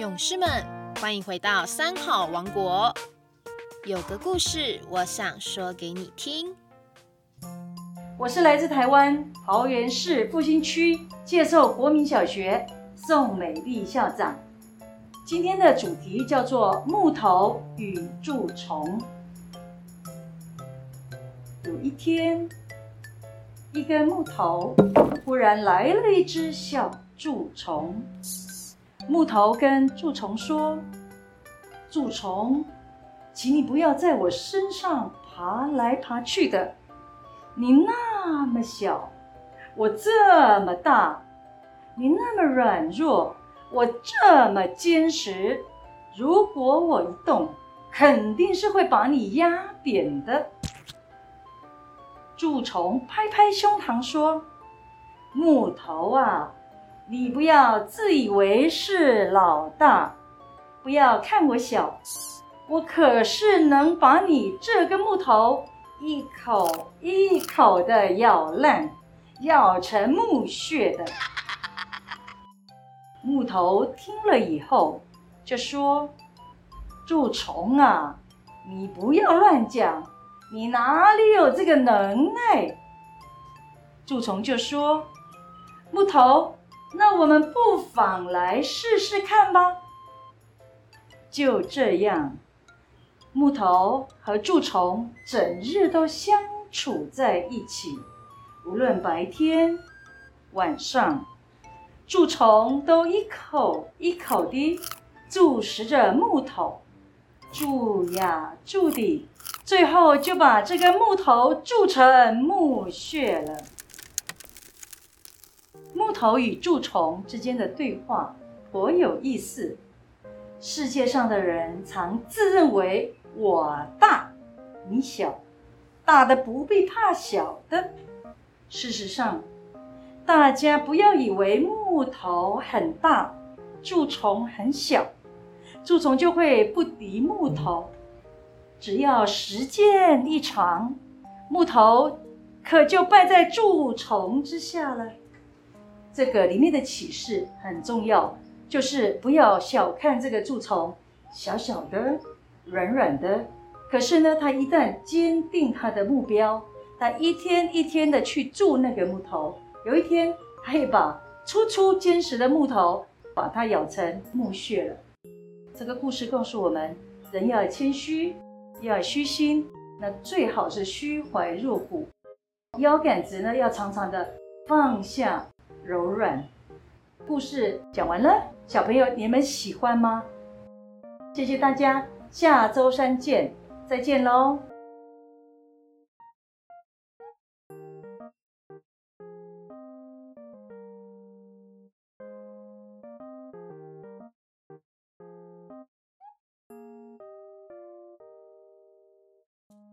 勇士们，欢迎回到三好王国。有个故事，我想说给你听。我是来自台湾桃园市复兴区介寿国民小学宋美丽校长。今天的主题叫做木头与蛀虫。有一天，一根木头忽然来了一只小蛀虫。木头跟蛀虫说：“蛀虫，请你不要在我身上爬来爬去的。你那么小，我这么大；你那么软弱，我这么坚实。如果我一动，肯定是会把你压扁的。”蛀虫拍拍胸膛说：“木头啊！”你不要自以为是老大，不要看我小，我可是能把你这根木头一口一口的咬烂，咬成木屑的。木头听了以后就说：“蛀虫啊，你不要乱讲，你哪里有这个能耐？”蛀虫就说：“木头。”那我们不妨来试试看吧。就这样，木头和蛀虫整日都相处在一起，无论白天、晚上，蛀虫都一口一口地蛀食着木头，蛀呀蛀的，最后就把这个木头蛀成木屑了。木头与蛀虫之间的对话颇有意思。世界上的人常自认为我大，你小，大的不必怕小的。事实上，大家不要以为木头很大，蛀虫很小，蛀虫就会不敌木头。只要时间一长，木头可就败在蛀虫之下了。这个里面的启示很重要，就是不要小看这个蛀虫，小小的、软软的，可是呢，它一旦坚定它的目标，它一天一天的去蛀那个木头，有一天它会把粗粗坚实的木头把它咬成木屑了。这个故事告诉我们，人要谦虚，要虚心，那最好是虚怀若谷，腰杆子呢要常常的放下。柔软，故事讲完了，小朋友你们喜欢吗？谢谢大家，下周三见，再见喽。